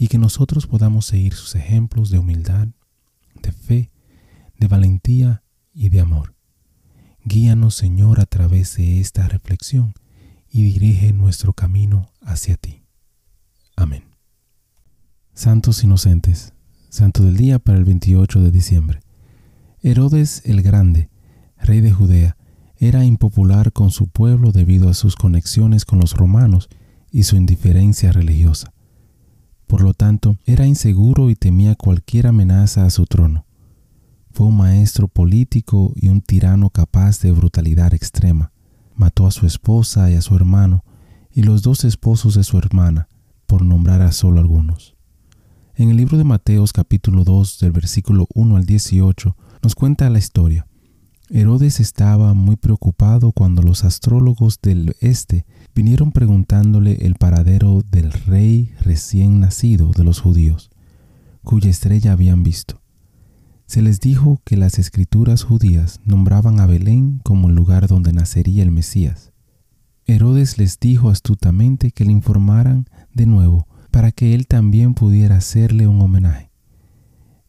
y que nosotros podamos seguir sus ejemplos de humildad, de fe, de valentía y de amor. Guíanos, Señor, a través de esta reflexión y dirige nuestro camino hacia ti. Amén. Santos inocentes, Santo del día para el 28 de diciembre. Herodes el Grande, rey de Judea, era impopular con su pueblo debido a sus conexiones con los romanos y su indiferencia religiosa. Por lo tanto, era inseguro y temía cualquier amenaza a su trono. Fue un maestro político y un tirano capaz de brutalidad extrema. Mató a su esposa y a su hermano y los dos esposos de su hermana, por nombrar a solo algunos. En el libro de Mateos capítulo 2 del versículo 1 al 18 nos cuenta la historia. Herodes estaba muy preocupado cuando los astrólogos del este vinieron preguntándole el paradero del rey recién nacido de los judíos, cuya estrella habían visto. Se les dijo que las escrituras judías nombraban a Belén como el lugar donde nacería el Mesías. Herodes les dijo astutamente que le informaran de nuevo para que él también pudiera hacerle un homenaje.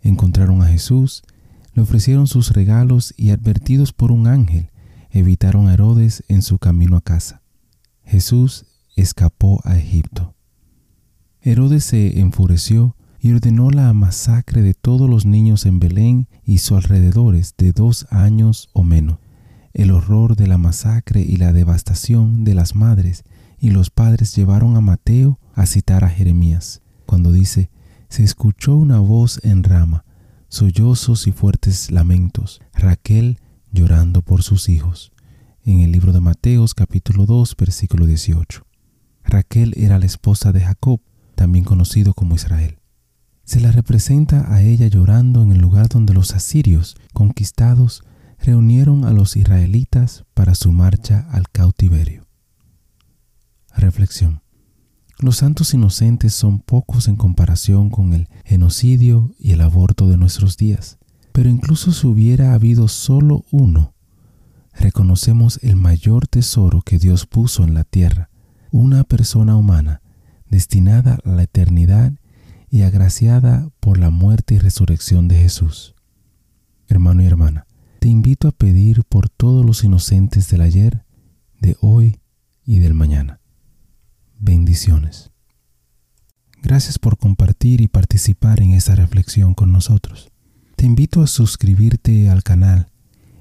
Encontraron a Jesús le ofrecieron sus regalos y advertidos por un ángel, evitaron a Herodes en su camino a casa. Jesús escapó a Egipto. Herodes se enfureció y ordenó la masacre de todos los niños en Belén y sus alrededores de dos años o menos. El horror de la masacre y la devastación de las madres y los padres llevaron a Mateo a citar a Jeremías, cuando dice, se escuchó una voz en rama, sollozos y fuertes lamentos, Raquel llorando por sus hijos. En el libro de Mateos capítulo 2 versículo 18. Raquel era la esposa de Jacob, también conocido como Israel. Se la representa a ella llorando en el lugar donde los asirios, conquistados, reunieron a los israelitas para su marcha al cautiverio. Reflexión. Los santos inocentes son pocos en comparación con el genocidio y el aborto de nuestros días. Pero incluso si hubiera habido solo uno, reconocemos el mayor tesoro que Dios puso en la tierra, una persona humana destinada a la eternidad y agraciada por la muerte y resurrección de Jesús. Hermano y hermana, te invito a pedir por todos los inocentes del ayer, de hoy y del mañana. Bendiciones. Gracias por compartir y participar en esta reflexión con nosotros. Te invito a suscribirte al canal